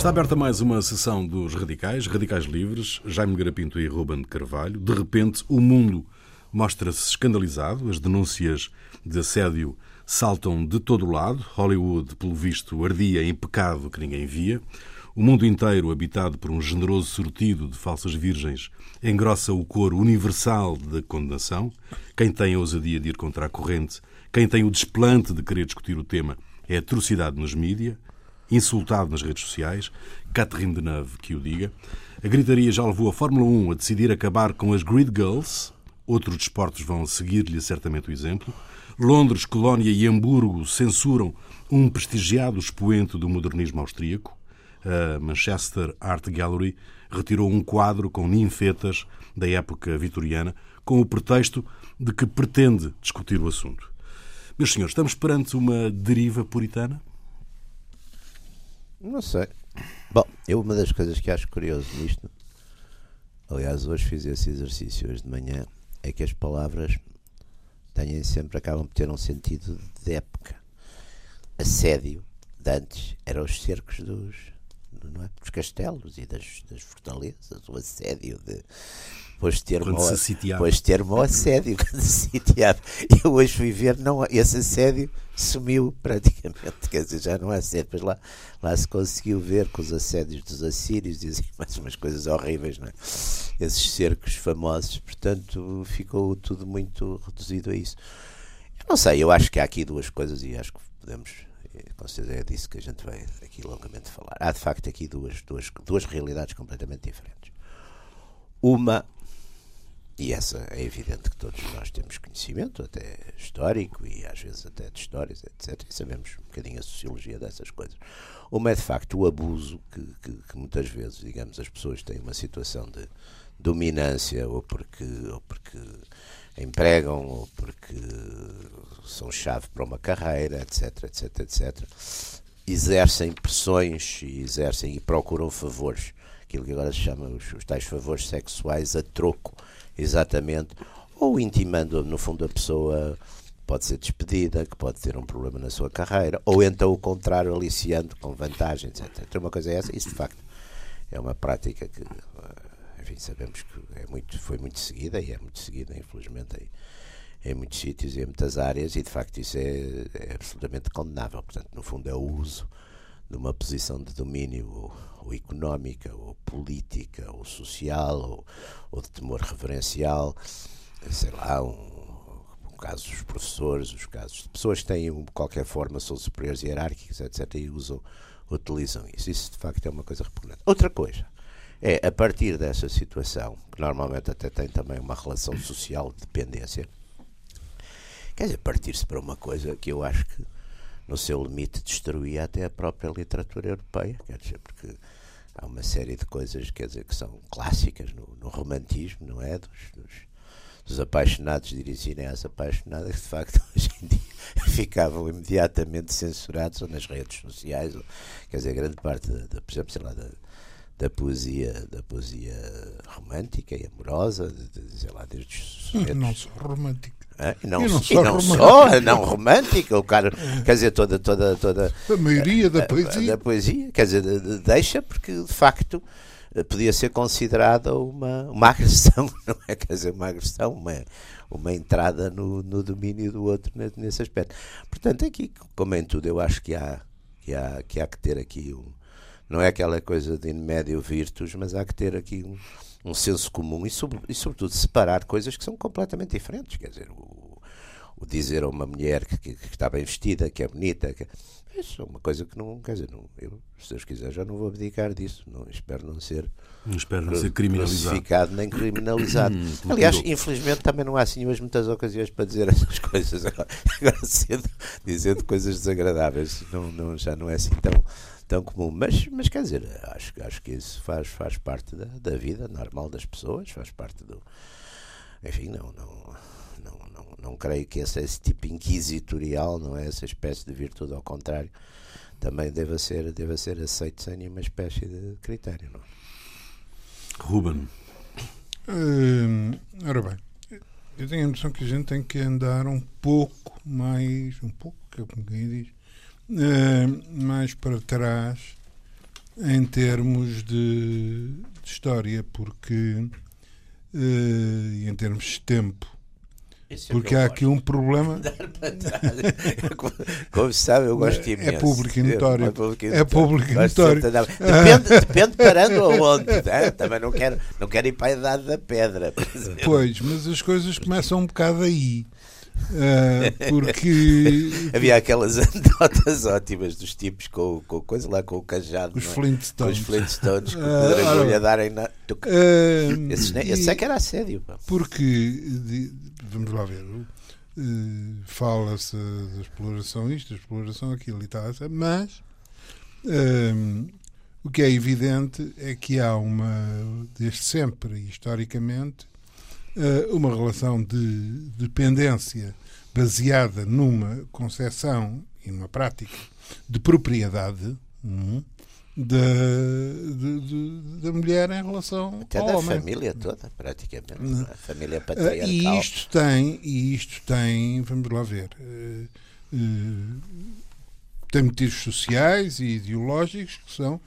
Está aberta mais uma sessão dos Radicais, Radicais Livres, Jaime Garapinto e Ruben Carvalho. De repente, o mundo mostra-se escandalizado, as denúncias de assédio saltam de todo o lado, Hollywood, pelo visto, ardia em pecado que ninguém via. O mundo inteiro, habitado por um generoso sortido de falsas virgens, engrossa o coro universal da condenação. Quem tem a ousadia de ir contra a corrente, quem tem o desplante de querer discutir o tema, é atrocidade nos mídias insultado nas redes sociais, Catherine Deneuve que o diga. A gritaria já levou a Fórmula 1 a decidir acabar com as Grid Girls. Outros desportos vão seguir-lhe certamente o exemplo. Londres, Colónia e Hamburgo censuram um prestigiado expoente do modernismo austríaco. A Manchester Art Gallery retirou um quadro com ninfetas da época vitoriana com o pretexto de que pretende discutir o assunto. Meus senhores, estamos perante uma deriva puritana? Não sei. Bom, eu uma das coisas que acho curioso nisto, aliás, hoje fiz esse exercício hoje de manhã, é que as palavras têm sempre, acabam por ter um sentido de época. Assédio, de antes, eram os cercos dos? Dos castelos e das, das fortalezas, o assédio de Pôs termo, quando se. Pôs termo assédio quando se sitiava. Eu hoje fui ver, não, esse assédio sumiu praticamente, quer dizer, já não há assédio. Pois lá, lá se conseguiu ver com os assédios dos assírios, dizem mais umas coisas horríveis, não é? Esses cercos famosos, portanto, ficou tudo muito reduzido a isso. Eu não sei, eu acho que há aqui duas coisas e acho que podemos com certeza é disso que a gente vai aqui longamente falar. Há de facto aqui duas, duas, duas realidades completamente diferentes. Uma e essa é evidente que todos nós temos conhecimento, até histórico e às vezes até de histórias, etc. E sabemos um bocadinho a sociologia dessas coisas. Uma é de facto o abuso que, que, que muitas vezes, digamos, as pessoas têm uma situação de dominância ou porque, ou porque empregam ou porque são chave para uma carreira, etc, etc, etc. Exercem pressões e exercem e procuram favores, aquilo que agora se chama os, os tais favores sexuais a troco exatamente, ou intimando, no fundo, a pessoa pode ser despedida, que pode ter um problema na sua carreira, ou então o contrário, aliciando com vantagens, etc. Então, uma coisa é essa, isso de facto é uma prática que, enfim, sabemos que é muito, foi muito seguida e é muito seguida, infelizmente, em, em muitos sítios e em muitas áreas, e de facto isso é, é absolutamente condenável. Portanto, no fundo, é o uso de uma posição de domínio ou, ou económica, ou política, ou social, ou, ou, de temor referencial, sei lá, um, um caso dos professores, os casos de pessoas que têm qualquer forma são superiores hierárquicos, etc., e usam, utilizam isso. Isso de facto é uma coisa repugnante. Outra coisa é, a partir dessa situação, que normalmente até tem também uma relação social de dependência, quer dizer, partir-se para uma coisa que eu acho que no seu limite, destruía até a própria literatura europeia, quer dizer, porque há uma série de coisas, quer dizer, que são clássicas no, no romantismo, não é? Dos, dos, dos apaixonados dirigirem às apaixonadas, que de facto hoje em dia ficavam imediatamente censurados ou nas redes sociais, ou, quer dizer, grande parte, da, da, por exemplo, sei lá, da, da poesia, da poesia romântica e amorosa, de, sei lá, desde os Não só romântica. É? E não, e não, só, e não só não romântica, o cara, quer dizer, toda, toda, toda a maioria da poesia. Da poesia, quer dizer, deixa porque de facto podia ser considerada uma, uma agressão, não é? Quer dizer, uma agressão, uma, uma entrada no, no domínio do outro nesse aspecto. Portanto, aqui, como em tudo, eu acho que há que, há, que, há que ter aqui um. Não é aquela coisa de in médio virtus, mas há que ter aqui um um senso comum e, e, sobretudo, separar coisas que são completamente diferentes. Quer dizer, o, o dizer a uma mulher que, que, que, está bem vestida, que é bonita, que, isso é uma coisa que não, quer dizer, não, eu, se Deus quiser, já não vou abdicar disso. Não, espero não ser, não espero não ser criminalizado. nem criminalizado. Hum, Aliás, infelizmente também não há assim muitas ocasiões para dizer essas coisas. Agora, agora sendo, dizendo coisas desagradáveis, não, não, já não é assim tão tão comum. Mas, mas quer dizer, acho, acho que isso faz, faz parte da, da vida normal das pessoas, faz parte do. Enfim, não, não, não, não, não creio que esse, esse tipo inquisitorial, não é? Essa espécie de virtude, ao contrário, também deva ser, deva ser aceito sem nenhuma espécie de critério, não é? Ruben. Hum, ora bem, eu tenho a noção que a gente tem que andar um pouco mais, um pouco, que é como quem diz, uh, mais para trás em termos de, de história, porque uh, em termos de tempo. Isso é Porque há aqui um problema. Como- sabe, eu gosto É imenso. público e notório. É público e É público e notório. andar- Depende, depende parando aonde. né? Também não quero, não quero ir para a idade da pedra. Pois, mas as coisas começam um bocado aí. Uh, porque Havia aquelas anedotas ótimas dos tipos com, com coisa lá, com o cajado. os é? Flintstones. Com os Flintstones, com Ah, o pedregulho ora a darem na. Uh, Esse, ne- esse é que era assédio. pá. Porque, de- vamos lá ver, uh, fala-se da exploração isto, da exploração aquilo e tal, mas um, o que é evidente é que há uma, desde sempre e historicamente, uma relação de dependência baseada numa concepção e numa prática de propriedade hum, da, de- de- da mulher em relação Até ao da homem. família toda, praticamente. Não. A família Ah, patriarcal. e isto tem, e isto tem, vamos lá ver, eh, eh, tem motivos sociais e ideológicos que são,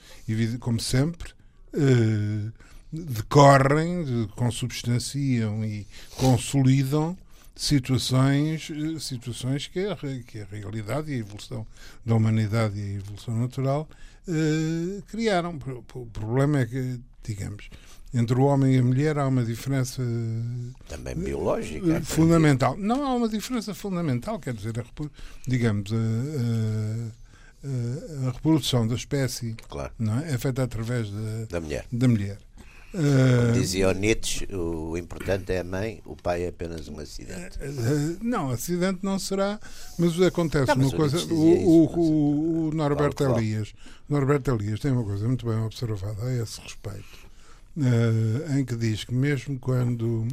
como sempre, eh, decorrem, de- consubstanciam e consolidam situações, eh, situações que, a, re- que a realidade e a evolução da humanidade e a evolução natural eh, criaram. O problema é que, digamos, entre o homem e a mulher há uma diferença Também biológica. eh, fundamental. Não há uma diferença fundamental, quer dizer, a digamos, a, a- a- a reprodução da espécie Claro, não é? é feita através da, da mulher. da mulher. Eh, Dizia o Nietzsche, o importante é a mãe, o pai é apenas um acidente. Eh, Não, acidente não será, mas acontece Não, mas uma coisa. O, o, isso, o, o Norberto Claro. Elias, Norberto Elias tem uma coisa muito bem observada a esse respeito, eh, em que diz que mesmo quando,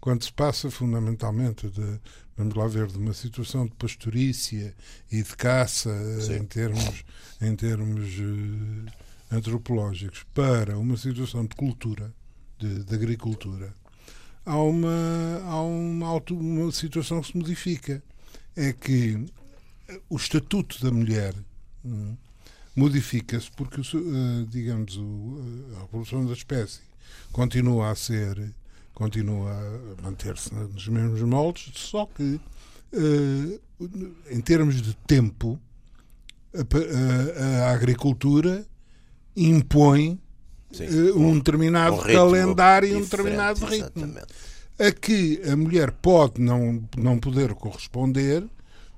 quando se passa fundamentalmente de, vamos lá ver, de uma situação de pastorícia e de caça eh, Sim. em termos, em termos eh, antropológicos para uma situação de cultura, de, de agricultura, há uma, há uma, auto- uma situação que se modifica. É que o estatuto da mulher hum, modifica-se porque, eh, digamos, o- a reprodução da espécie continua a ser, continua a manter-se nos mesmos moldes, só que, eh, em termos de tempo, a agricultura impõe Sim. eh, um determinado Um calendário e um determinado ritmo exatamente. a que a mulher pode não, não poder corresponder,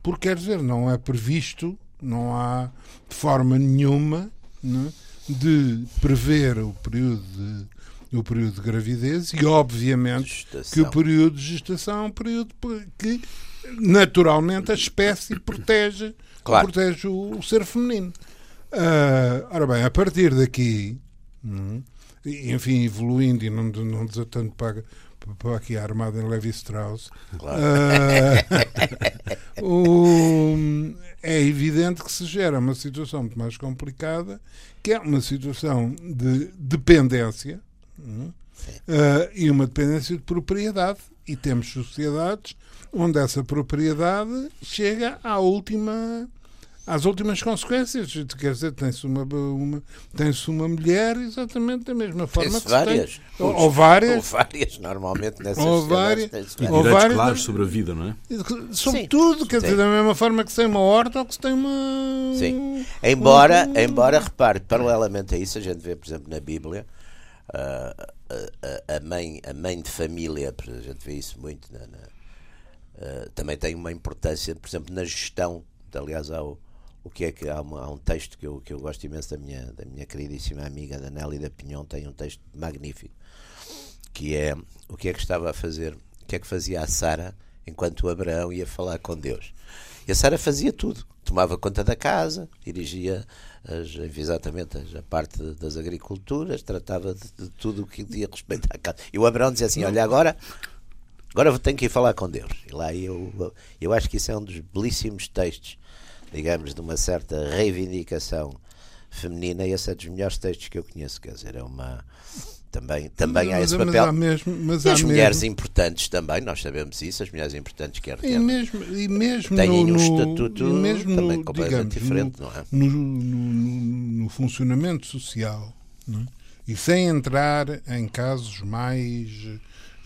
porque quer dizer, não é previsto, não há de forma nenhuma né, de prever o período de, o período de gravidez e, obviamente, que o período de gestação é um período que naturalmente a espécie protege, Claro. protege o, o ser feminino. Ah, ora bem, a partir daqui, hum, enfim, evoluindo e não, não desatando para, para aqui a armada em Levi Strauss, Claro. ah, o- é evidente que se gera uma situação muito mais complicada, que é uma situação de dependência hum, ah, e uma dependência de propriedade. E temos sociedades onde essa propriedade chega à última às últimas consequências. Quer dizer, tem-se uma, uma, tem uma mulher exatamente da mesma forma que se tem- várias. ou, ou várias. Ou várias, normalmente nessas Ou várias. E Ou vários- claros sobre a vida, não é? Sobretudo, Sim, quer sim. dizer, da mesma forma que se tem uma horta ou que se tem uma. Sim. Embora, um- embora repare, paralelamente a isso, a gente vê, por exemplo, na Bíblia, ah, a, a- a mãe, a mãe de família, por exemplo, a gente vê isso muito, na- na- ah, também tem uma importância, por exemplo, na gestão. Aliás, há, o, que é que há, há um texto que eu, que eu gosto imenso da minha, da minha queridíssima amiga da Nelly da Pinhão, tem um texto magnífico, que é o que é que estava a fazer, o que é que fazia a Sara enquanto o Abraão ia falar com Deus. E a Sara fazia tudo. Tomava conta da casa, dirigia as, exatamente a parte das agriculturas, tratava de, de tudo o que dizia respeito à casa. E o Abraão dizia assim: Olha, agora, agora tenho que ir falar com Deus. E lá eu, eu acho que isso é um dos belíssimos textos, digamos, de uma certa reivindicação feminina. E esse é dos melhores textos que eu conheço. Quer dizer, é uma. Também, também há esse mas papel. há mesmo- mas e as mulheres mesmo- importantes também, nós sabemos isso, as mulheres importantes quer E mesmo, e mesmo Têm no, um estatuto mesmo também no, completamente digamos, diferente, no, não é? no, no- no funcionamento social é? e sem entrar em casos mais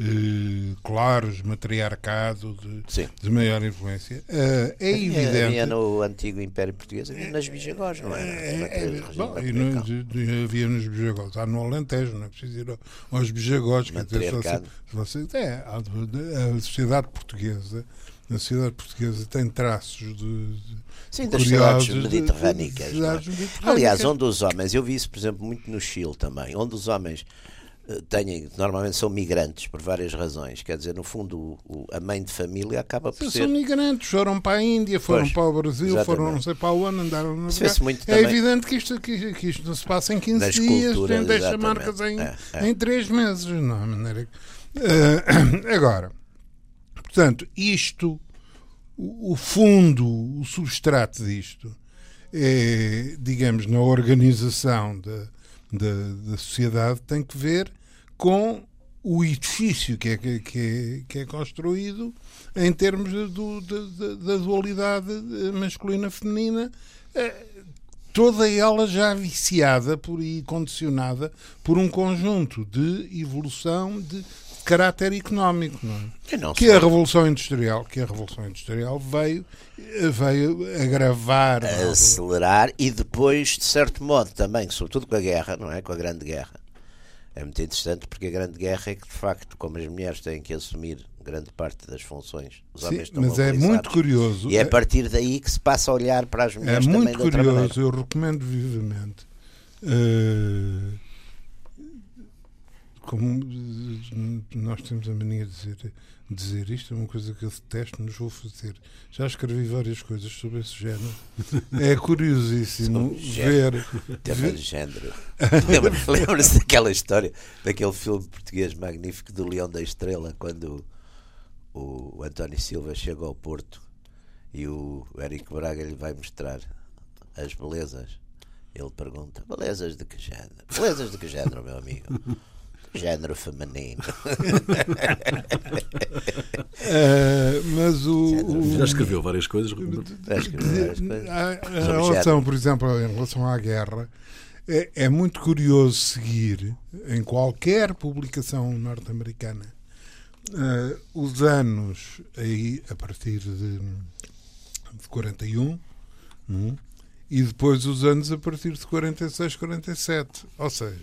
eh, claros matriarcado de, de maior influência é, é Havia- evidente Havia no antigo Império Português, havia nas Bijagós, não é? É, bom, e no, de- de- havia nos Bijagós, há no Alentejo, não é preciso ir ao- aos Bijagós. Matriarcado. você, você- é, de- a sociedade portuguesa, a sociedade portuguesa tem traços de. Sim, das cidades mediterrânicas. é? cidades mediterrânicas. Aliás, onde os homens, eu vi isso, por exemplo, muito no Chile também, onde os homens têm, normalmente são migrantes por várias razões, quer dizer, no fundo, o- o- a mãe de família acaba por São ser. migrantes, foram para a Índia, foram Pois, para o Brasil, exatamente. foram não sei para onde, andaram Isso vê-se muito É também. evidente que isto, que, que isto não se passa em 15 Nas dias, culturas, deixa marcas em, É, é. em 3 meses. Não, há maneira Eh, agora, portanto, isto, o, o fundo, o substrato disto, é, digamos, na organização da, da, da sociedade, tem que ver com o edifício que é, que, é, que é construído em termos do- de- da dualidade eh, masculina-feminina, eh, toda ela já viciada por, e condicionada por um conjunto de evolução de caráter económico, não é? Não que a revolução industrial, que a revolução industrial veio veio agravar acelerar e depois, de certo modo, também, sobretudo com a guerra, não é? Com a Grande Guerra. É muito interessante porque a Grande Guerra é que, de facto, como as mulheres têm que assumir grande parte das funções, os Sim, homens estão mas é muito curioso. E é a partir daí que se passa a olhar para as É mulheres também muito curioso, eu recomendo vivamente. eh, como nós temos a mania de dizer, dizer isto, é uma coisa que eu detesto, mas vou fazer. Já escrevi várias coisas sobre esse género. É curiosíssimo ver. Tema ver- género. Lembra- Lembra-se daquela história, daquele filme português magnífico do Leão da Estrela, quando o, o António Silva chega ao Porto e o Érico Braga lhe vai mostrar as belezas. Ele pergunta: belezas de que género? Belezas de que género, meu amigo? Género feminino. eh, mas o, o- Já escreveu várias coisas. Já escreveu várias coisas. A, a relação, por exemplo, em relação à guerra, é, é muito curioso seguir em qualquer publicação norte-americana eh, os anos aí, a partir de, de 41 hum, e depois os anos a partir de 46, 47. Ou seja,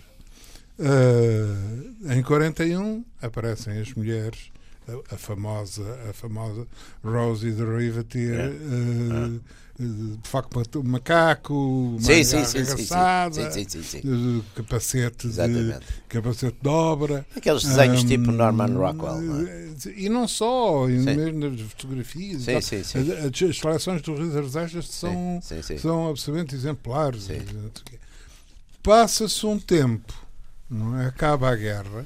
eh, em 41 aparecem as mulheres, a, a famosa, a famosa Rosie the É. de facto matou um macaco, Sim, capacete, de, capacete de obra. Aqueles desenhos Hum, tipo Norman Rockwell. é? E não só, e mesmo nas fotografias. As, as seleções do das Astas são, são absolutamente exemplares. Passa-se um tempo, não é? acaba a guerra.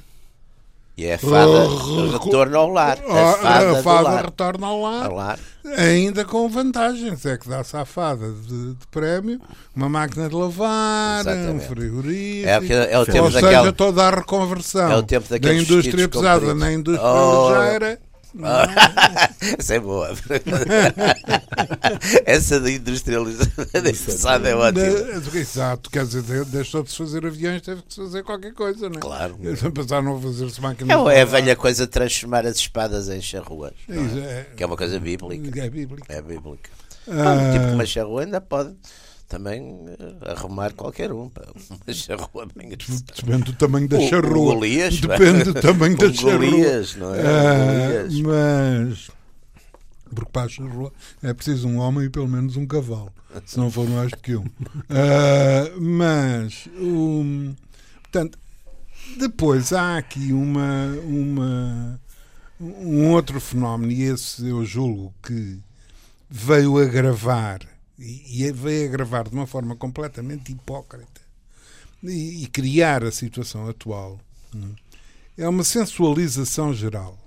E é a fada retorno ao lar. a, A fada, a fada lar. retorna ao lar, Ao lar. ainda com vantagens. É que dá-se à fada de, de prémio uma máquina de lavar, um Exatamente. frigorífico. É, é ou seja, daquela- toda a reconversão É da indústria pesada na indústria Oh. ligeira. Essa é boa. Essa da industrialização é ótima. Exato, quer dizer, de- deixou de se fazer aviões, teve que se fazer qualquer coisa, não é? Claro. Passaram a fazer-se máquinas. É, é a velha coisa de transformar as espadas em charruas. É é? Que é uma coisa bíblica. É bíblico. É bíblica. Ah. Um tipo de uma charrua ainda pode também eh, arrumar qualquer um. pá. Uma charrua bem. Depende do tamanho da O- o charrua. Golias, Depende do tamanho da charrua. Golias, não é? O Ah, Golias. mas. Porque para a charrua é preciso um homem e pelo menos um cavalo. Se não for mais do que um. Ah, mas. um, portanto, depois há aqui uma, uma, um outro fenómeno, e esse eu julgo que veio agravar, e, e veio agravar de uma forma completamente hipócrita, e, e criar a situação atual. hum, É uma sensualização geral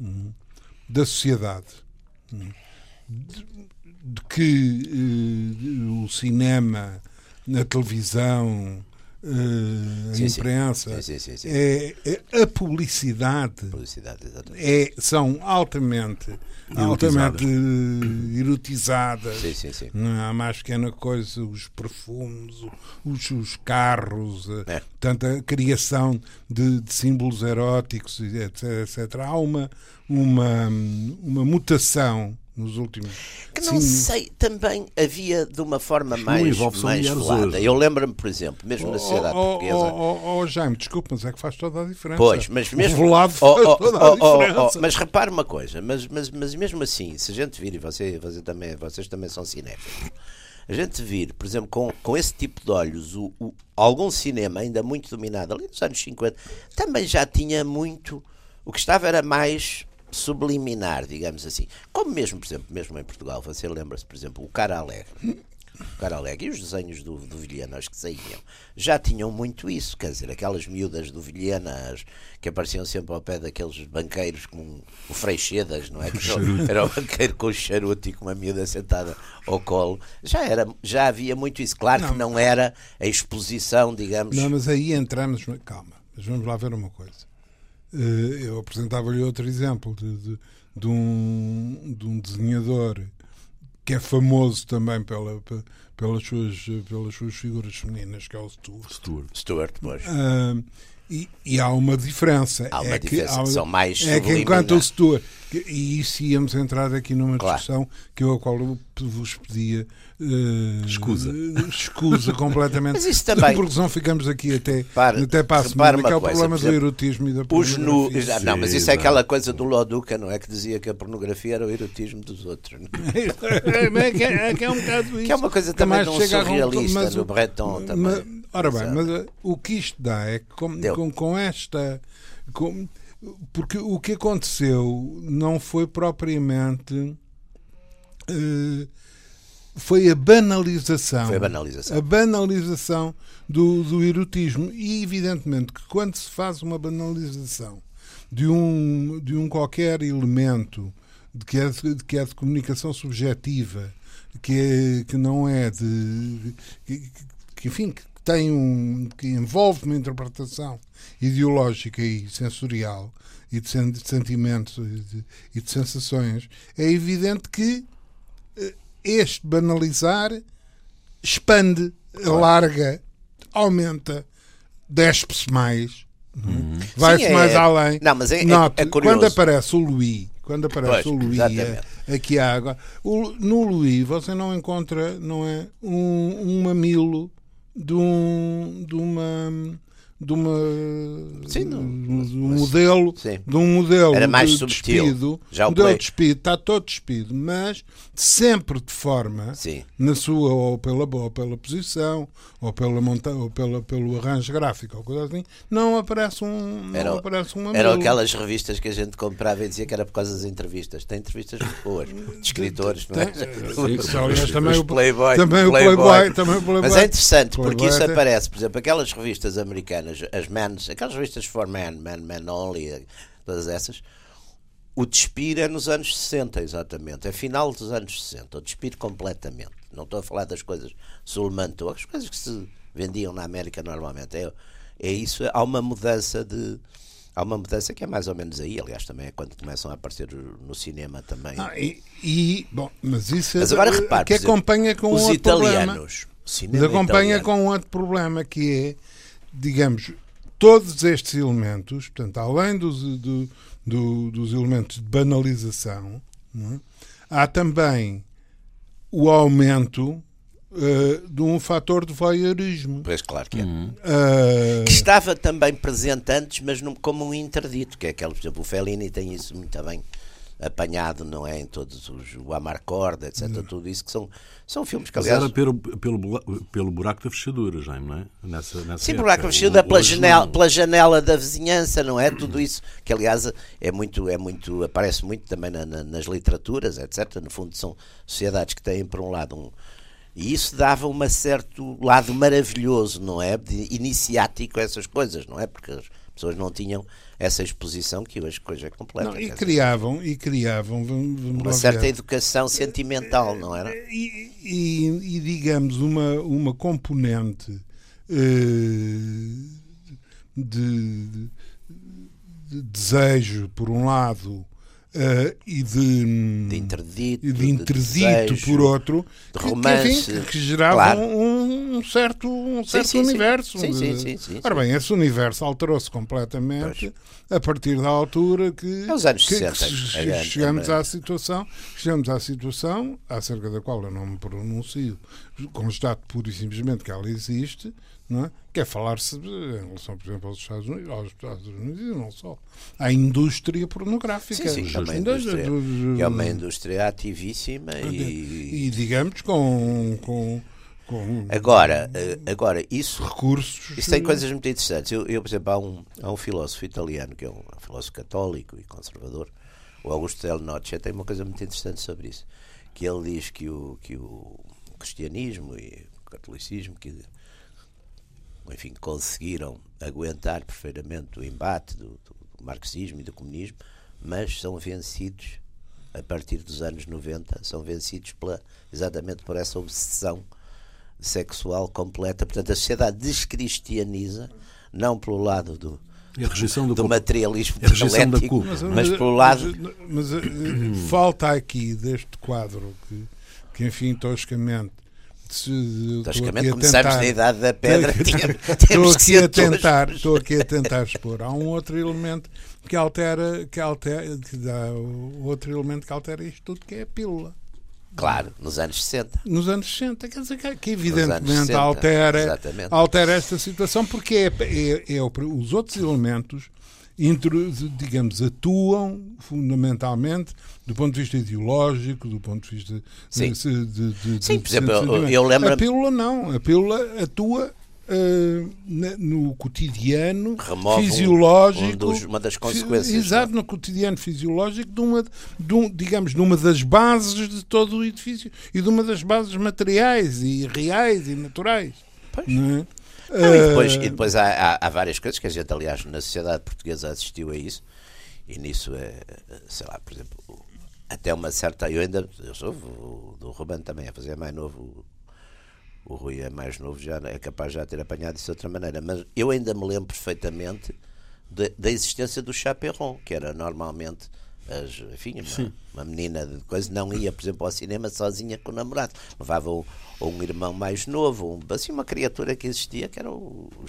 hum, da sociedade. De, de que eh, o cinema, a televisão, uh, a Sim, imprensa, Sim, sim. É, é- a publicidade Publicidade, é, são altamente, altamente eh, erotizadas. Não há mais pequena coisa, os perfumes, os, os carros, eh, É. tanta criação de, de símbolos eróticos, etc, etc. Há uma, uma, uma mutação nos últimos. Que não sim, sei, também havia de uma forma mais, mais hoje. Eu lembro-me, por exemplo, mesmo na sociedade oh, oh, portuguesa. oh, oh, oh, Jaime, desculpa, mas é que faz toda a diferença. Pois, mas mesmo. O velado Oh, faz oh, toda oh, a oh, oh, diferença. mas repare uma coisa, mas, mas, mas mesmo assim, se a gente vir, e você, você também, vocês também são cinéfilos, a gente vir, por exemplo, com, com esse tipo de olhos, o, o- algum cinema ainda muito dominado ali nos anos 50, também já tinha muito. O que estava era mais subliminar, digamos assim. Como mesmo, por exemplo, mesmo em Portugal, você lembra-se, por exemplo, o Cara Alegre. O Cara Alegre e os desenhos do, do Vilhena, os que saíam, já tinham muito isso, quer dizer, aquelas miúdas do Vilhena que apareciam sempre ao pé daqueles banqueiros como o Freixedas, não é? Que era, o banqueiro com o charuto e com uma miúda sentada ao colo. Já, era, já havia muito isso. Claro que não era a exposição, digamos. Não, mas aí entramos. Calma, mas vamos lá ver uma coisa. Eh, Eu apresentava-lhe outro exemplo de, de, de um, de um desenhador que é famoso também pela, pe- pelas, suas, pelas suas figuras femininas, que é o Stuart. Stuart. Stuart. Ah, e, e há uma diferença. Há uma é que diferença, são mais É que enquanto o que- E isso íamos entrar aqui numa Claro. discussão que eu, a qual eu vos pedia. eh, Escusa. Escusa completamente. Mas isso também- Porque senão ficamos aqui até, Repare- até para a semana, que é o problema por do exemplo, erotismo e da Os nu... pornografia. Não, mas isso é aquela coisa do Loduca, não é? Que dizia que a pornografia era o erotismo dos outros. não é? é, que é, é que é um bocado isso. Que é uma coisa Que também mais de um surrealista, mas do Breton também. mas- ora bem, mas uh, o que isto dá é que com, com, com esta. com- porque o que aconteceu não foi propriamente. eh, foi a banalização. Foi a banalização. A banalização do, do erotismo. E evidentemente que quando se faz uma banalização de um, de um qualquer elemento de que, é de, de que é de comunicação subjetiva, que, é, que não é de. que, que, enfim, que tem um. que envolve uma interpretação ideológica e sensorial e de, sen- de sentimentos e de, e de sensações, é evidente que eh, este banalizar expande, alarga, aumenta, despe-se mais, vai-se Sim, é- mais além. Não, mas é- é- Note, é quando aparece o Louis, quando aparece Pois, o eh, aqui há agora, o- no Louis você não encontra, não é, um, um mamilo de um de uma de uma Sim, não- de um modelo Sim. de um modelo Era mais de subtil. despido, Já o modelo de despido, está todo despido, mas sempre de forma Sim. na sua ou pela ou pela posição ou pela monta ou pela pelo arranjo gráfico ou coisa assim, não aparece um não Era- aparece um mamilo. Eram aquelas revistas que a gente comprava e dizia que era por causa das entrevistas. Tem entrevistas muito boas, de escritores, não é? Tem- Isso, aliás, também o- Playboy, também o Playboy, também o Playboy. Mas é interessante, porque Playboy isso até- aparece, por exemplo, aquelas revistas americanas, as Men's, aquelas revistas for men, men, men only, todas essas, o despir é nos anos 60, exatamente. É final dos anos 60, o despir completamente. Não estou a falar das coisas sulmanto, as coisas que se vendiam na América normalmente. É, é isso, há uma mudança de. Há uma mudança que é mais ou menos aí, aliás, também é quando começam a aparecer no cinema também. Ah, e, e, bom, mas isso Mas é, agora repare, que acompanha com os outro problema. italianos. Mas cinema acompanha italiano. com outro problema que é, digamos, todos estes elementos, portanto, além dos, do- do- dos elementos de banalização, não é? há também o aumento eh, de um fator de voyeurismo. Pois claro que é. Eh, que estava também presente antes, mas não, como um interdito, que é aquele, por exemplo, o Fellini tem isso muito bem apanhado, não é? Em todos os. O Amarcord, etc. Tudo isso que são, são filmes que, Mas aliás. era pelo, pelo, pelo buraco da fechadura, Jaime, não é? Nessa, nessa Sim, época. buraco vestido é pela janela, pela janela da vizinhança, não é? Tudo isso que, aliás, é muito, é muito, aparece muito também na- na- nas literaturas, etc. No fundo, são sociedades que têm, por um lado, um. E isso dava um certo lado maravilhoso, não é? De iniciático a essas coisas, não é? Porque pessoas não tinham essa exposição que hoje coisa é completa. não, e dizer, criavam, e criavam, vamos, vamos uma certa ver. educação sentimental, não era? E, e- e, digamos uma, uma componente eh, de, de, de desejo, por um lado, Uh, e de, de interdito, de, interdito de por outro, de romance, que, enfim, que gerava claro. um, um, certo, um certo sim, sim, universo. Sim, sim, sim, sim, Ora bem, esse universo alterou-se completamente pois. a partir da altura que, é os anos que, 60, que é, chegamos à situação, chegamos à situação acerca da qual eu não me pronuncio, constato pura e simplesmente que ela existe, não é? que é falar-se em relação, por exemplo, aos Estados Unidos, aos Estados Unidos e não só, à indústria pornográfica. Sim, sim, é uma indústria, que é uma indústria ativíssima e... e digamos com, com, agora, eh, agora isso, recursos, isso tem coisas muito interessantes. Eu, eu por exemplo, há um, há um filósofo italiano que é um filósofo católico e conservador, o Augusto Del Noce, tem uma coisa muito interessante sobre isso, que ele diz que o, que o cristianismo e o catolicismo que enfim, conseguiram aguentar perfeitamente o embate do, do, marxismo e do comunismo, mas são vencidos a partir dos anos 90, são vencidos pela, exatamente por essa obsessão sexual completa. Portanto, a sociedade descristianiza, não pelo lado do, do, do materialismo dialético, mas, mas, pelo lado. Mas, mas, eh, falta aqui deste quadro que, que enfim, toscamente Logicamente começamos na idade da pedra. Estou aqui a tentar, estou aqui a tentar expor. Há um outro elemento que altera, que altera, que dá outro elemento que altera isto tudo, que é a pílula. Claro, nos anos 60. Nos anos 60, quer dizer que, que evidentemente 60, altera, altera esta situação, porque é, é, é, os outros elementos digamos, atuam fundamentalmente do ponto de vista ideológico, do ponto de vista Sim, de, de, de, Sim por exemplo, eu, eu lembro. A pílula não, a pílula atua Uh, no cotidiano Remove fisiológico um, dos, uma das consequências exato no cotidiano fisiológico de uma de um, digamos de uma das bases de todo o edifício e de uma das bases materiais e reais e naturais pois. Não é? Não, e depois, e depois há, há, há, várias coisas que a gente, aliás, na sociedade portuguesa assistiu a isso, e nisso é, sei lá, por exemplo, até uma certa. Eu ainda. Eu sou do Ruben também, a fazer mais novo. O, Rui é mais novo, já é capaz de já ter apanhado isso de outra maneira, mas eu ainda me lembro perfeitamente de, da existência do chaperon, que era normalmente as, enfim, uma, uma, menina de coisa não ia, por exemplo, ao cinema sozinha com o namorado. Levava um, um irmão mais novo, um, assim, uma criatura que existia que era o, o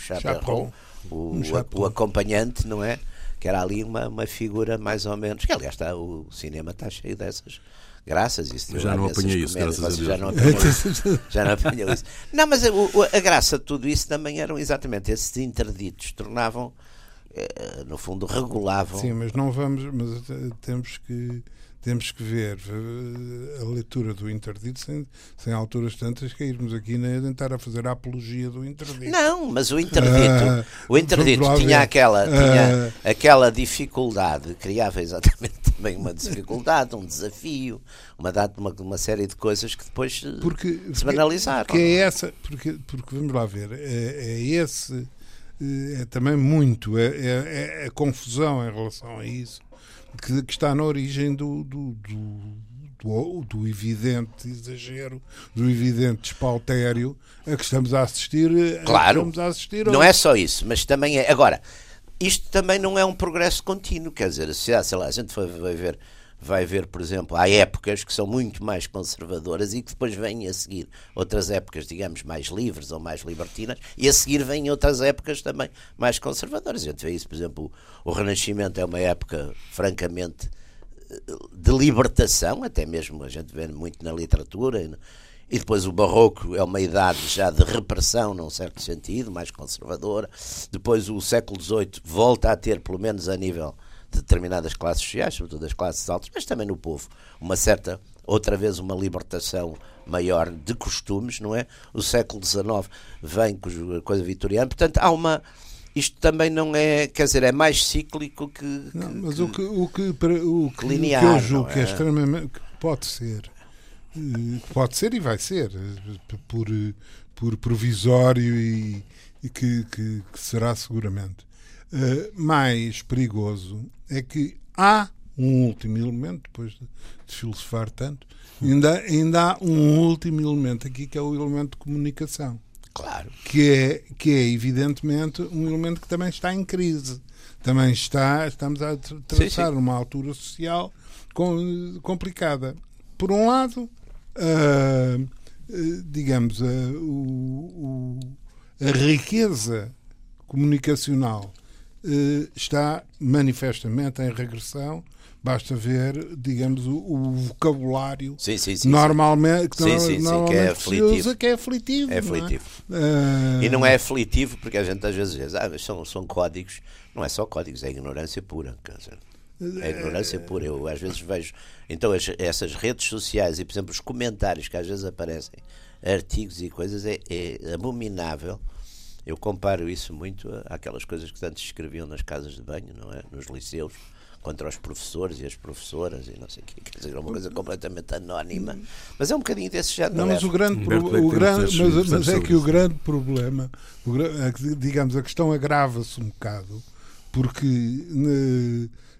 o, um o, o, acompanhante, não é? Que era ali uma, uma figura mais ou menos. Que aliás está, o cinema está cheio dessas graças. Isso já não apanhei isso, graças a Deus. Já não apanhou isso. já não apanhou isso. Não, mas a, a, graça de tudo isso também eram exatamente esses interditos, tornavam no fundo regulavam. Sim, mas não vamos, mas temos que temos que ver eh, a leitura do interdito sem, sem alturas tantas que irmos aqui nem a tentar a fazer a apologia do interdito. Não, mas o interdito, uh, o interdito tinha aquela, tinha uh, aquela dificuldade, criava exatamente também uma dificuldade, um desafio, uma, uma, uma série de coisas que depois porque, se banalizaram. Porque é essa, porque, porque vamos lá ver, é, é esse eh, é também muito é, é, é, a confusão em relação a isso que, que está na origem do, do, do, do, do evidente exagero, do evidente despautério a que estamos a assistir. Claro, estamos a assistir não é só isso, mas também é. Agora, isto também não é um progresso contínuo, quer dizer, a sociedade, sei lá, a gente vai ver vai ver, por exemplo, há épocas que são muito mais conservadoras e que depois vêm a seguir outras épocas, digamos, mais livres ou mais libertinas, e a seguir vêm outras épocas também mais conservadoras. A gente vê isso, por exemplo, o Renascimento é uma época francamente de libertação, até mesmo a gente vê muito na literatura. E depois o Barroco é uma idade já de repressão, num certo sentido, mais conservadora. Depois o século XVIII volta a ter, pelo menos a nível determinadas classes sociais, sobretudo das classes altas, mas também no povo, uma certa, outra vez, uma libertação maior de costumes, não é? O século XIX vem com a coisa vitoriana, portanto, há uma. Isto também não é, quer dizer, é mais cíclico que. Não, mas que, o que, o que, para, o que, linear, que eu julgo é? que é extremamente. Que pode ser. Eh, pode ser e vai ser. Eh, por, por provisório e, e que, que, que será seguramente uh, mais perigoso é que há um último elemento, depois de, de filosofar tanto, ainda, ainda há um último elemento aqui que é o elemento de comunicação. Claro. que é, que é evidentemente um elemento que também está em crise. Também está, estamos a tra- atravessar uma altura social com- complicada. Por um lado, eh, digamos, a, o- o- a riqueza comunicacional está manifestamente em regressão. Basta ver, digamos, o, o vocabulário Sim, sim, sim. normalmente, que, Sim, no- sim, que é normalmente se aflitivo. usa, que é aflitivo. É não aflitivo. Ah, E não é aflitivo porque a gente às vezes diz, ah, são, são códigos. Não é só códigos, é ignorância pura. quer dizer, É ignorância pura. Eu às vezes vejo. Então, as- essas redes sociais e, por exemplo, os comentários que às vezes aparecem, artigos e coisas, é, é abominável. Eu comparo isso muito a- àquelas coisas que antes escreviam nas casas de banho, não é? Nos liceus, contra os professores e as professoras e não sei o quê. Quer dizer, é uma coisa completamente anónima. Mas é um bocadinho desse género. Não, mas o grande, pro- o grande mas, mas é que o grande problema, o digamos, a questão agrava-se um bocado, porque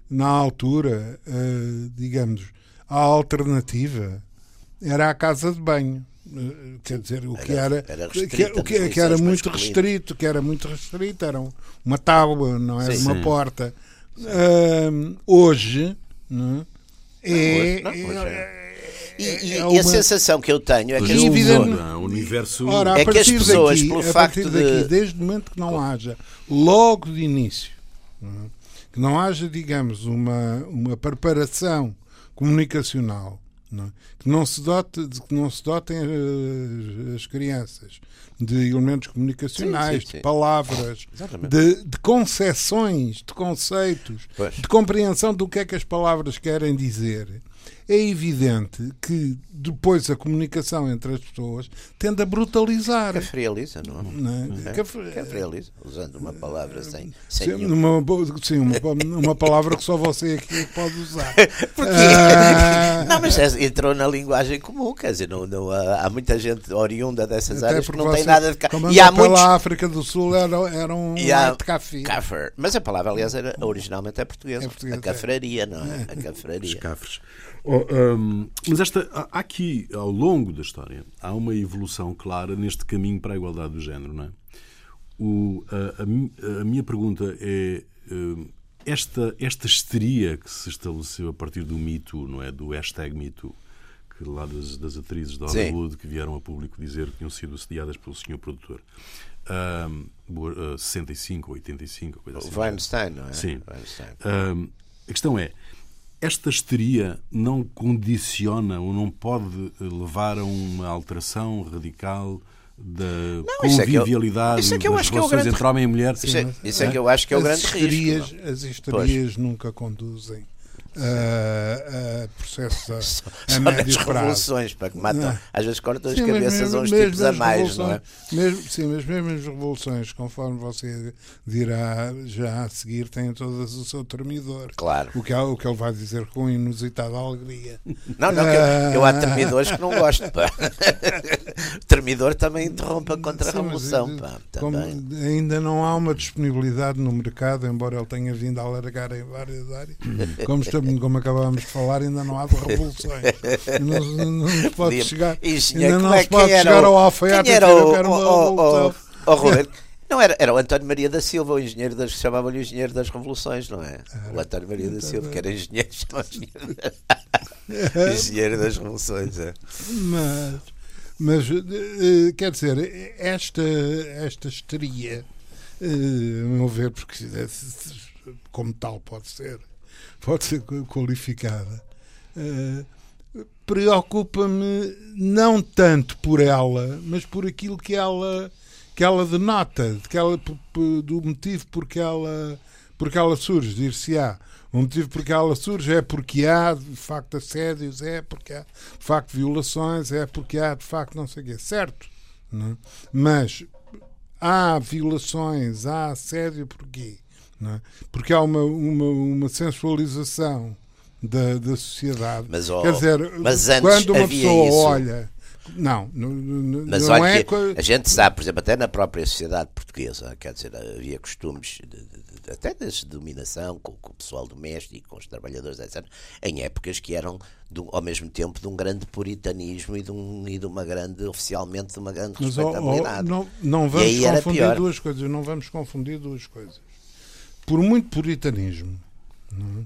na altura, eh, digamos, a alternativa era a casa de banho. Quer dizer, o que Era- era, era que, o que- que era muito masculinos. restrito, que era muito restrito, era um- uma tábua, não era Sim, uma sim. porta. Ahm, hoje, não é? hoje não, é- hoje é- E, e- é e a uma- sensação que eu tenho é que as é um é um universo. Ora, a É que as partir pessoas, daqui, pelo a facto partir de- daqui, desde o momento que não haja, logo de início, não é? que não haja, digamos, uma, uma preparação comunicacional, não é? que não se dote, de- que não se dotem eh, as crianças de elementos comunicacionais, Sim, sim, sim. de palavras, de, de concepções, de conceitos, Pois. de compreensão do que é que as palavras querem dizer. É evidente que depois a comunicação entre as pessoas tende a brutalizar. Cafrealiza, não é? Não é? Cafre- Cafrealiza, usando uma palavra sem, sem Sim, nenhum. bo- sim, uma, uma palavra que só você aqui pode usar. Porquê? Ah, Não, mas é- entrou na linguagem comum, quer dizer, não, não, há, muita gente oriunda dessas até áreas que porque não tem nada de E há muitos. pela África do Sul era, era um E há- café. Cafre. Mas a palavra, aliás, era, originalmente é portuguesa. É portuguesa, a cafraria, não é? A Os cafraria. cafres. Oh, hum, mas esta, há aqui, ao longo da história, há uma evolução clara neste caminho para a igualdade do género, não é? O, a, a a minha pergunta é hum, esta, esta histeria que se estabeleceu a partir do mito, não é? Do hashtag mito, que lá das, das atrizes de Sim. Hollywood que vieram a público dizer que tinham sido assediadas pelo senhor produtor. Ah, 65 ou 85, coisa assim. O Weinstein, não é? Sim. Hum, a questão é: esta histeria não condiciona ou não pode eh, levar a uma alteração radical da isso é que eu- convivialidade isso é que eu das é o relações grande- entre homem e mulher? Isso é, isso é que eu acho que é o as grande histerias, risco. As histerias nunca conduzem a, a processos a, médio prazo. revoluções, para que matam, Não. às vezes cortam as Sim, cabeças a uns tipos a mais, não é? Mesmo, sim, mas mesmo as revoluções, conforme você dirá já a seguir, têm todas o seu termidor. Claro. O que, o que ele vai dizer com inusitada alegria. Não, não, que eu, eu há termidores que não gosto, pá. O termidor também interrompe a contra-revolução, pá. Também. ainda não há uma disponibilidade no mercado, embora ele tenha vindo a alargar em várias áreas, como, estamos, como acabámos de falar, ainda não há de revoluções. Não, não, pode chegar, ainda como não é se pode chegar o- ao alfaiate e era dizer o, eu quero uma revolução. o? Não, era, era o António Maria da Silva, o engenheiro das, chamavam-lhe o engenheiro das revoluções, não é? O António Maria da Silva, que era engenheiro, chamava engenheiro, da- engenheiro das revoluções, é. Mas, mas eh, quer dizer, esta, esta histeria, eh, a meu ver, porque como tal pode ser, pode ser qualificada, eh, preocupa-me não tanto por ela, mas por aquilo que ela que ela denota, que ela, do motivo porque ela porque ela surge, dir-se-á. O motivo porque ela surge é porque há de facto assédios, é porque há de facto violações, é porque há de facto não sei o quê. Certo, não é? mas há violações, há assédio porquê? É? Porque há uma, uma, uma sensualização da, da sociedade. Mas, ó, Quer dizer, quando uma pessoa isso. olha. Não, não, não, Mas não olha é. que a gente sabe, por exemplo, até na própria sociedade portuguesa, quer dizer, havia costumes de, de- de até de dominação com, com, o pessoal doméstico, com os trabalhadores, etc., em épocas que eram do, ao mesmo tempo de um grande puritanismo e de, um, e de uma grande, oficialmente, de uma grande Mas, respeitabilidade. Oh, oh, não, não vamos confundir duas coisas, não vamos confundir duas coisas. Por muito puritanismo é?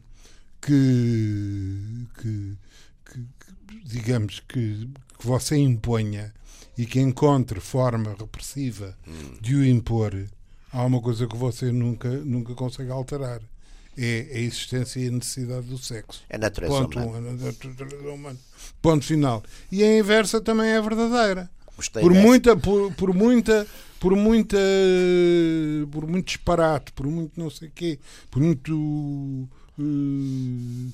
que, que, que, digamos que, que você imponha e que encontre forma repressiva hum. de o impor, há uma coisa que você nunca, nunca consegue alterar. É a existência e a necessidade do sexo. É natureza Ponto humana. Um, natureza humana. Ponto final. E a inversa também é verdadeira. Gostei por dessa. muita, por, por muita, por muita, por muito disparate, por muito não sei quê, por muito uh,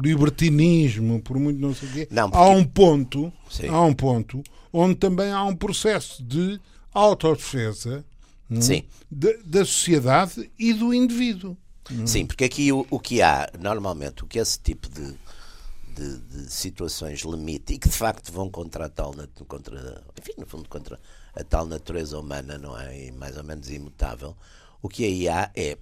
libertinismo, por muito não sei quê, não, porque... há um ponto, Sim. há um ponto onde também há um processo de autodefesa hum, da sociedade e do indivíduo. Hum. Sim, porque aqui o, o, que há, normalmente, o que esse tipo de, de, de, situações limite e que de facto vão contra a tal, contra, enfim, no fundo, contra a tal natureza humana, não é? E mais ou menos imutável, o que aí há é,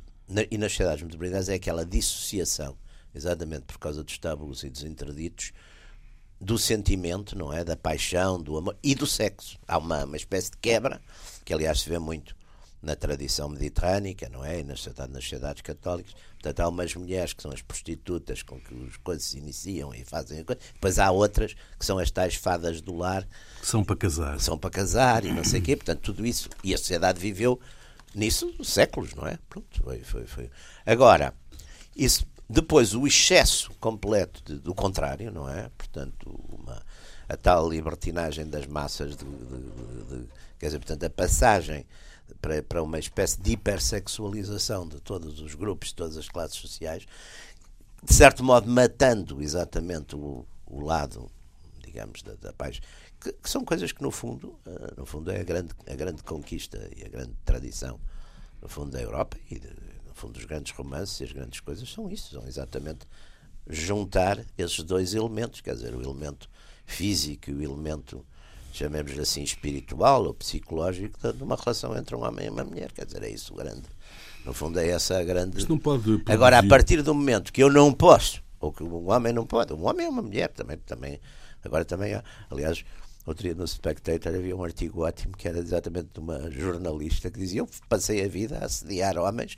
e nas sociedades brilhantes, é aquela dissociação, exatamente por causa dos tábulos e dos interditos, do sentimento, não é? Da paixão, do amor e do sexo. Há uma, uma espécie de quebra, que aliás se vê muito na tradição mediterrânica, não é? E nas, nas sociedades católicas. Portanto, há umas mulheres que são as prostitutas com que as coisas se iniciam e fazem a coisa. Depois há outras que são as tais fadas do lar. Que são para casar. São para casar e não sei o quê. Portanto, tudo isso. E a sociedade viveu nisso séculos, não é? Pronto, foi, foi, foi. Agora, isso depois, o excesso completo de, do contrário, não é? Portanto, uma, a tal libertinagem das massas, de, de, de, quer dizer, portanto, a passagem para, para uma espécie de hipersexualização de todos os grupos, de todas as classes sociais, de certo modo matando exatamente o, o lado, digamos, da, da paz, que, que, são coisas que no fundo, uh, no fundo é a grande, a grande conquista e a grande tradição, no fundo da Europa e de, no fundo, os grandes romances e as grandes coisas. São isso, são exatamente juntar esses dois elementos, quer dizer, o elemento físico e o elemento, chamemos-lhe assim, espiritual ou psicológico, de uma relação entre um homem e uma mulher, quer dizer, é isso o grande. No fundo, é essa a grande. Isto não pode produzir... Agora, a partir do momento que eu não posso, ou que um homem não pode, um homem é uma mulher também, também agora também há, aliás, Outro dia no Spectator havia um artigo ótimo que era exatamente de uma jornalista que dizia: Eu passei a vida a assediar homens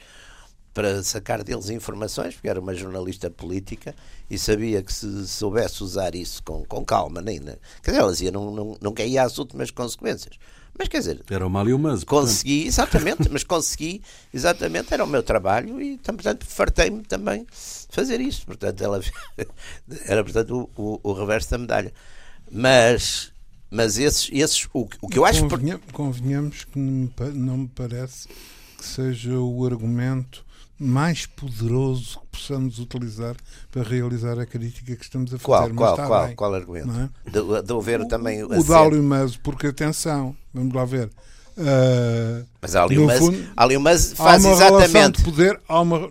para sacar deles informações, porque era uma jornalista política e sabia que se soubesse usar isso com, com calma, nem, né? quer dizer, ela dizia, não, não, não caía às últimas consequências. Mas quer dizer, era o mal e o mas, consegui, exatamente, mas consegui, exatamente, era o meu trabalho e, portanto, fartei-me também fazer isso. Portanto, ela era, portanto, o, o, o reverso da medalha. Mas, mas esses, esses o, o que eu acho. Convenhamos, convenhamos que não me parece que seja o argumento mais poderoso que possamos utilizar para realizar a crítica que estamos a fazer. Qual, qual, qual, bem, qual argumento? É? De, de haver o, também o, o Dálio Mas, porque atenção, vamos lá ver. Uh, Mas ali o Mas faz uma exatamente. Relação de poder, há uma,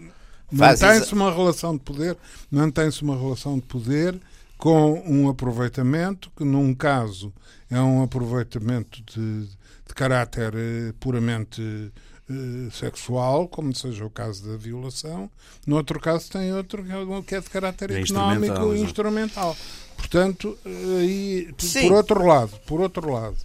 mantém-se uma relação de poder, mantém-se uma relação de poder com um aproveitamento que, num caso, é um aproveitamento de, de caráter uh, puramente eh, sexual, como seja o caso da violação. No outro caso tem outro que é de caráter é económico e instrumental. Portanto, aí, por outro lado, por outro lado,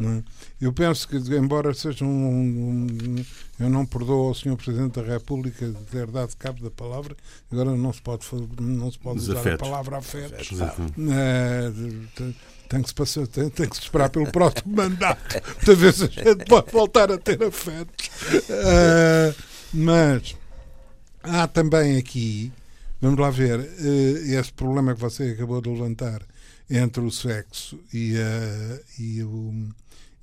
é? eu penso que, embora seja um, um, Eu não perdoo ao Sr. Presidente da República de ter dado cabo da palavra, agora não se pode, não se pode usar a palavra afetos. É, tem que, se passar, tem, tem que se esperar pelo próximo mandato se a gente pode voltar a ter afetos. Uh, mas há também aqui, vamos lá ver, uh, esse problema que você acabou de levantar entre o sexo e, a, e, o,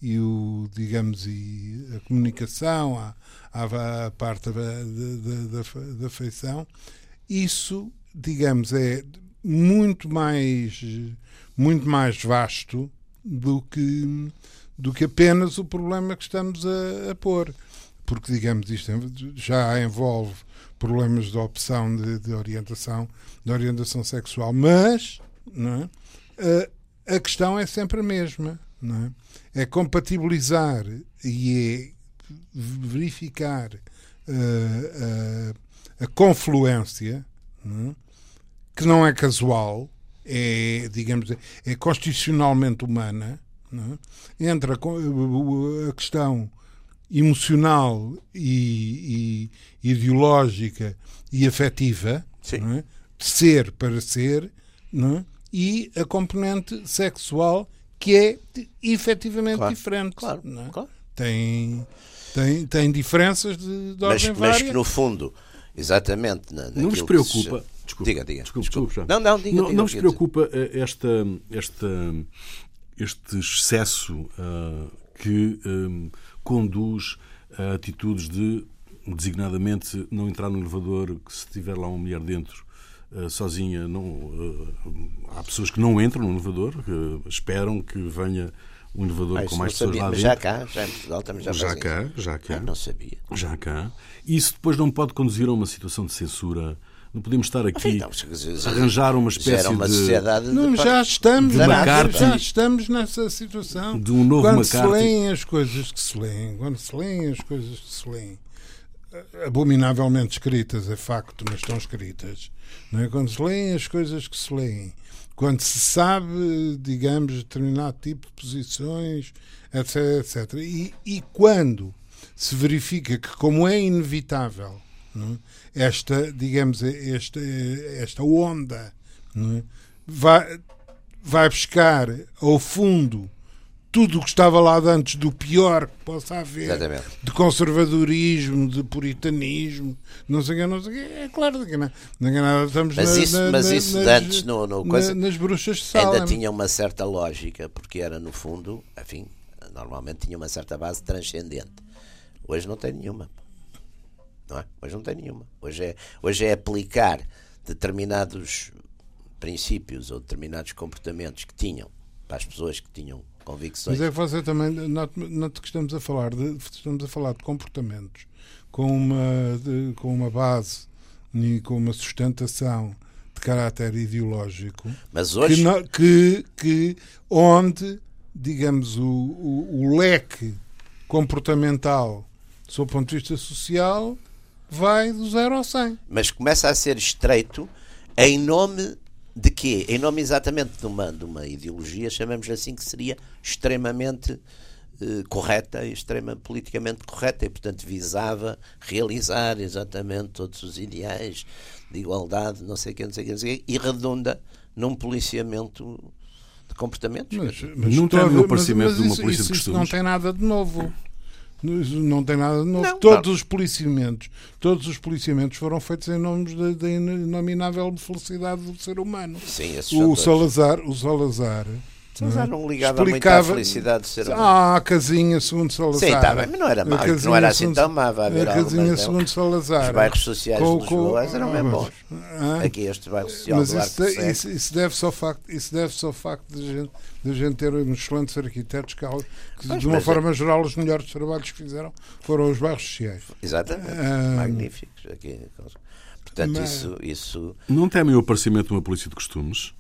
e o, digamos, e a comunicação, a, a, a parte da, da, da, da afeição, isso, digamos, é muito mais muito mais vasto do que, do que apenas o problema que estamos a, a pôr. Porque, digamos, isto já envolve problemas de opção de, de orientação, de orientação sexual, mas não é? a, a questão é sempre a mesma. Não é? é compatibilizar e é verificar a, a confluência, não é? Que não é casual, é, digamos, é constitucionalmente humana, é? entre a, questão emocional e, e, ideológica e afetiva, é? de ser para ser, é? e a componente sexual que é efetivamente claro, diferente. Claro, é? claro. Tem, tem, tem diferenças de, de ordem mas, vária. Mas que no fundo, exatamente. Na, não nos preocupa. Se... Desculpa, diga, diga. Desculpa. Não, não, diga, não, diga, não nos preocupa eh, esta, esta, este excesso uh, que um, conduz a atitudes de, designadamente, não entrar no elevador que se tiver lá uma mulher dentro uh, sozinha. Não, uh, há pessoas que não entram no elevador, que esperam que venha um elevador ah, com mais pessoas sabia, lá dentro. Já cá, já em Portugal também já Já cá, já cá. Ah, não sabia. Já cá. Isso depois não pode conduzir a uma situação de censura não podemos estar aqui então, a arranjar uma espécie uma de. Não, já estamos, já estamos nessa situação. De um novo quando McCarthy. se leem as coisas que se leem, quando se leem as coisas que se leem, abominavelmente escritas, é facto, mas estão escritas. Não é? Quando se leem as coisas que se leem, quando se sabe, digamos, determinado tipo de posições, etc. etc. E, e quando se verifica que, como é inevitável é? esta, digamos, esta, esta onda é? vai, vai buscar ao fundo tudo o que estava lá antes do pior que possa haver Exatamente. de conservadorismo, de puritanismo, não sei o que, não sei o que. É claro que não, não é nada, estamos mas na, isso, na, mas na, isso nas, antes no, no coisa, nas bruxas de Salem. ainda tinha uma certa lógica, porque era no fundo, enfim, normalmente tinha uma certa base transcendente. Hoje não tem nenhuma. Não é? Hoje não tem nenhuma. Hoje é, hoje é aplicar determinados princípios ou determinados comportamentos que tinham para as pessoas que tinham convicções. Mas é que você também note, que estamos a falar de estamos a falar de comportamentos com uma de, com uma base e com uma sustentação de caráter ideológico. Mas hoje que, que, que onde digamos o, o, o leque comportamental sob o ponto de vista social vai do zero ao 100. Mas começa a ser estreito em nome de quê? Em nome exatamente de uma, de uma ideologia, chamamos assim, que seria extremamente eh, correta, extrema politicamente correta, e portanto visava realizar exatamente todos os ideais de igualdade, não sei o que, não sei o que, não sei o que e redunda num policiamento de comportamentos. Mas, mas não tem o aparecimento de uma polícia isso, de costumes. Isso não tem nada de novo. Não tem nada de novo. Não, todos não. os policiamentos, todos os policiamentos foram feitos em nome da, inominável felicidade do ser humano. Sim, o. Salazar, o Salazar Salazar não, é? não ligava muito à felicidade do ser humano. Ah, a casinha segundo Salazar. Sim, tá bem, mas não era má, não era assim tão má. Vai haver a casinha algumas, segundo. Salazar. Os bairros sociais Com- de Lisboa com- eram bem bons. Ah, Aqui este bairro social mas do isso, Arco de- isso, isso deve-se ao facto, isso deve-se ao facto de a gente, de a gente ter uns excelentes arquitetos que, que Pois, de uma mas é- forma geral, os melhores trabalhos que fizeram foram os bairros sociais. Exatamente, Ah, magníficos. Aqui. Portanto, mas- isso, isso, Não temem o aparecimento de uma polícia de costumes?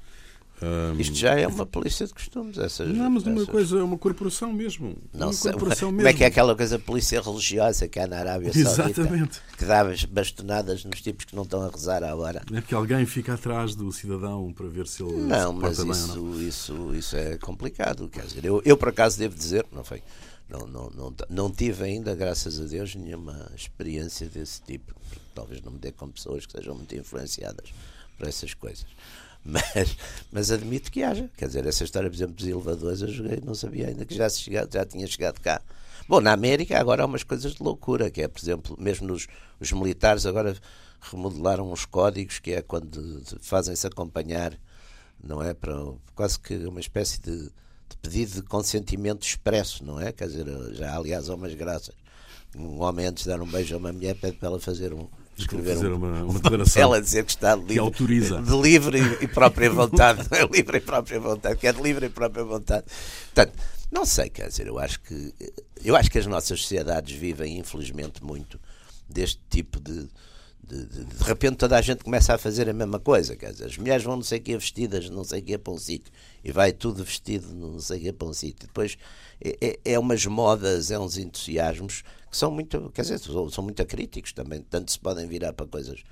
Ahm, isto já é uma polícia de costumes. Essas, não, mas uma essas- coisa é uma corporação mesmo. Não uma sei, corporação como mesmo. é que é aquela coisa polícia religiosa que há na Arábia Saudita Exatamente. que dá as bastonadas nos tipos que não estão a rezar à hora. É que alguém fica atrás do cidadão para ver se ele Não, se mas ou não. isso, isso, isso é complicado. Quer dizer, eu, eu por acaso devo dizer, não foi. Não, não, não, não tive ainda, graças a Deus, nenhuma experiência desse tipo. Talvez não me dê com pessoas que sejam muito influenciadas por essas coisas. Mas, mas admito que haja. Quer dizer, essa história, por exemplo, dos elevadores, eu joguei, não sabia ainda que já, se chegado, já tinha chegado cá. Bom, na América agora há umas coisas de loucura, que é, por exemplo, mesmo nos os militares agora remodelaram os códigos, que é quando fazem-se acompanhar, não é? Para quase que uma espécie de, de pedido de consentimento expresso, não é? Quer dizer, já aliás há umas graças. Um homem antes de dar um beijo a uma mulher pede para ela fazer um escrever fazer um, uma- uma declaração ela dizer que está livre, autoriza. de livre e, e própria vontade, não é livre e própria vontade, que é de livre e própria vontade. Portanto, não sei, quer dizer, eu acho que eu acho que as nossas sociedades vivem infelizmente muito deste tipo de, De, de, de, repente toda a gente começa a fazer a mesma coisa. Quer dizer, as mulheres vão não sei o que vestidas, não sei o que para um sítio. E vai tudo vestido, não sei o que para um sítio. Depois é, é, é, umas modas, é uns entusiasmos que são muito, quer dizer, são muito críticos também. Tanto se podem virar para coisas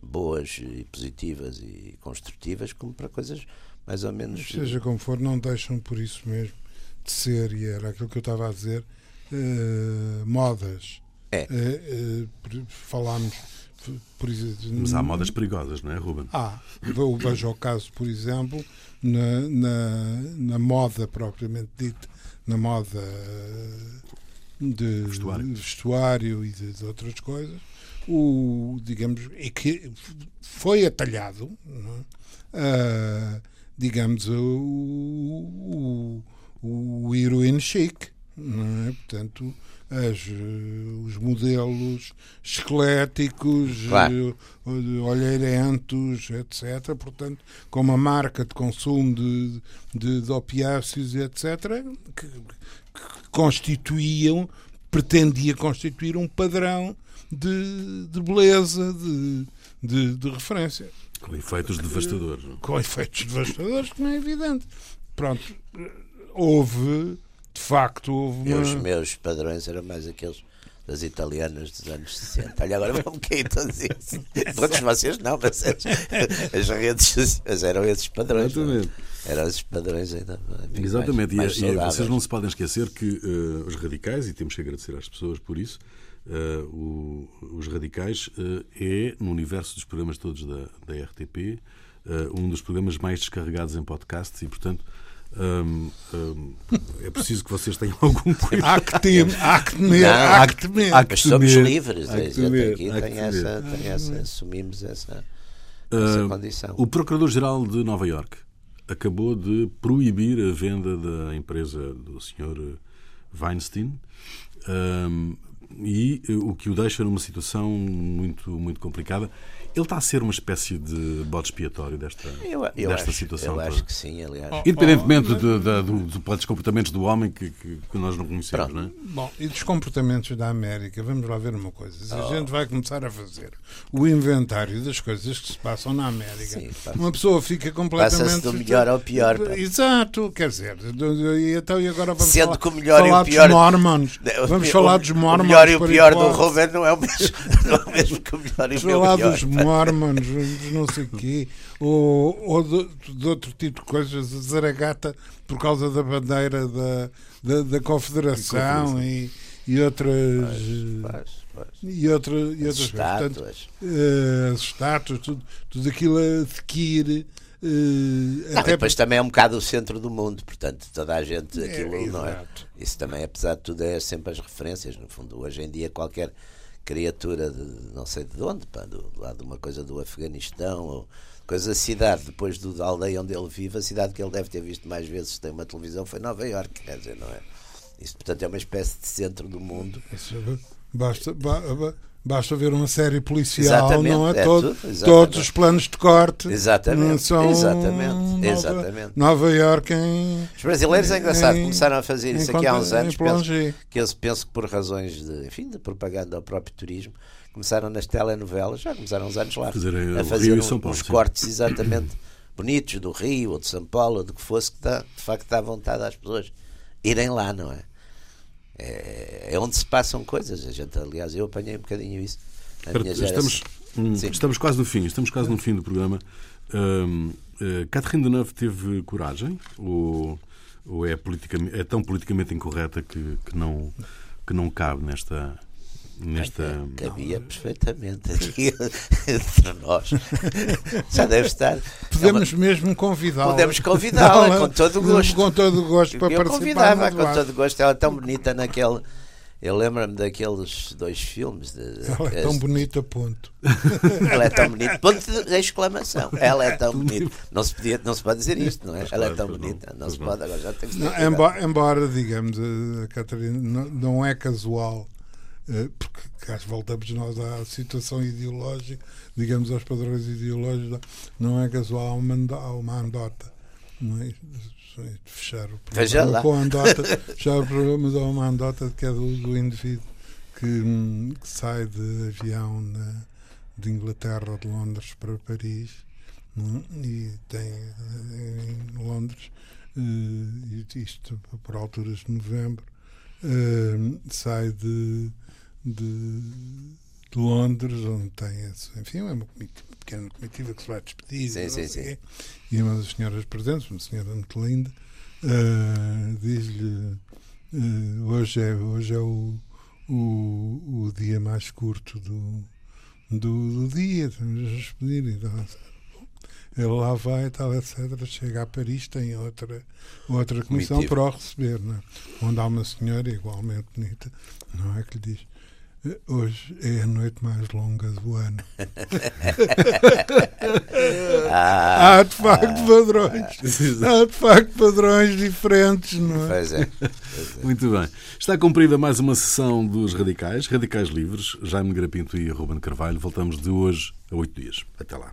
boas e positivas e construtivas, como para coisas mais ou menos. Seja como for, não deixam por isso mesmo de ser, e era aquilo que eu estava a dizer, uh, modas. É. Uh, uh, falámos. Por, Mas há modas perigosas, não é, Ruben? Ah, eu vejo o caso, por exemplo, na, na, na moda propriamente dita, na moda de vestuário, vestuário e de, de, outras coisas, o, digamos, e que foi atalhado, é? uh, digamos, o, o, o heroin chic, é? Portanto, as, os modelos esqueléticos, claro. olheirentos, etc. Portanto, com uma marca de consumo de, de, de opiáceos, etc., que constituíam, pretendia constituir um padrão de, de beleza, de, de, de referência. Com efeitos devastadores. Com efeitos devastadores, como é evidente. Pronto, houve, de facto, houve uma... Os meus padrões eram mais aqueles das italianas dos anos 60. Olha, agora vamos cair todos isso. Todos vocês não, mas as, as redes sociais eram esses padrões. É? Exatamente. Eram esses padrões ainda. Exatamente. Mais, mais e, vocês não se podem esquecer que uh, os radicais, e temos que agradecer às pessoas por isso, uh, o, os radicais uh, é, no universo dos programas todos da, da RTP, um dos programas mais descarregados em podcasts e, portanto, Hum, hum, é preciso que vocês tenham algum cuidado. Há que temer, há que temer, não, há, que temer. Há que somos livres. Há que temer, aqui há tem essa, tem essa, assumimos essa, essa uh, condição. O Procurador-Geral de Nova York acabou de proibir a venda da empresa do Sr. Weinstein um, e o que o deixa numa situação muito, muito complicada. Ele está a ser uma espécie de bode expiatório desta, eu, eu desta acho, situação. Eu acho que sim, aliás. Oh, Independentemente oh, de, de, de, dos comportamentos do homem que, que, que nós não conhecemos, não é? Bom, e dos comportamentos da América, vamos lá ver uma coisa. Se oh. a gente vai começar a fazer o inventário das coisas que se passam na América, sim, uma pessoa fica completamente. Passa-se do melhor ao pior. Pá. Exato, quer dizer, e então e agora vamos Sendo falar, que o melhor falar e o pior. dos mormons. Vamos o, falar dos mormons. O melhor e o pior do Robert não é o mesmo, não é o mesmo que o melhor e o pior. Dos mormons não sei o quê, ou, ou de, de, outro tipo de coisas, Zaragata por causa da bandeira da, da, da Confederação e, e outras. Pois, pois, E, outra, e outras estátuas. Uh, as estátuas, tudo, tudo aquilo a adquire. Uh, não, até depois também é um bocado o centro do mundo, portanto, toda a gente aquilo é, não é. Isso também, apesar de tudo, é sempre as referências. No fundo, hoje em dia, qualquer criatura de não sei de onde, pá, do, lá de uma coisa do Afeganistão, ou coisa da cidade, depois do, da aldeia onde ele vive, a cidade que ele deve ter visto mais vezes tem uma televisão foi Nova York, quer dizer, não é? Isso, portanto, é uma espécie de centro do mundo. Isso, basta, Basta ver uma série policial, exatamente, não é? é? Todo, todos os planos de corte exatamente, são exatamente, Nova, exatamente. Nova York em. Os brasileiros é engraçado, em, começaram a fazer isso aqui há uns anos. Penso, que eu penso que por razões de, enfim, de propaganda ao próprio turismo, começaram nas telenovelas, já começaram uns anos lá, fazer, a fazer um, uns cortes exatamente bonitos do Rio ou de São Paulo, ou do que fosse, que dá, de facto dá vontade às pessoas irem lá, não é? É, é onde se passam coisas. A gente, aliás, eu apanhei um bocadinho isso estamos, hum, estamos quase no fim, estamos quase no fim do programa. Um, uh, Catherine Deneuve teve coragem ou, ou é, é tão politicamente incorreta que, que, não, que não cabe nesta, nesta. Cabia perfeitamente aqui entre nós. Já deve estar. Podemos é uma... mesmo convidá-la. Podemos convidá-la com todo o gosto. Com todo o gosto para Eu participar. convidava com todo o gosto. Ela é tão bonita naquele eu lembro-me daqueles dois filmes. De, Ela é tão bonita, ponto. Ela é tão bonita, ponto de exclamação. Ela é tão bonita. Não se, podia, não se pode dizer isto, não é? Ela é tão bonita. Não se pode, agora já tem que se não, embora, embora, digamos, a Catarina não, não é casual, eh, porque cá voltamos nós à situação ideológica, digamos, aos padrões ideológicos, não é casual uma, uma andota. Não é? de fechar o programa com a andota, fechar o programa, mas há uma andota que é do, do indivíduo que, que, sai de avião na, de Inglaterra, de Londres para Paris, hum, e tem eh, em Londres, uh, isto por alturas de novembro, uh, sai de, de, de, Londres, onde tem, enfim, é uma, pequena comitiva que se vai despedir. Sim, sim, sim. E uma das senhoras presentes, uma senhora muito linda, uh, diz-lhe: hoje, é, hoje é o, o, o dia mais curto do do, do dia, estamos a despedir e tal. Ele lá vai e tal, etc. Chega a Paris, tem outra, outra comissão para o receber, não é? onde há uma senhora igualmente bonita, não é? Que lhe diz: Hoje é a noite mais longa do ano. ah, há de facto ah, padrões. há de facto padrões diferentes, não é? Pois é, pois é. Muito bem. Está cumprida mais uma sessão dos Radicais, Radicais Livres, Jaime Grapinto e Ruben Carvalho. Voltamos de hoje a oito dias. Até lá.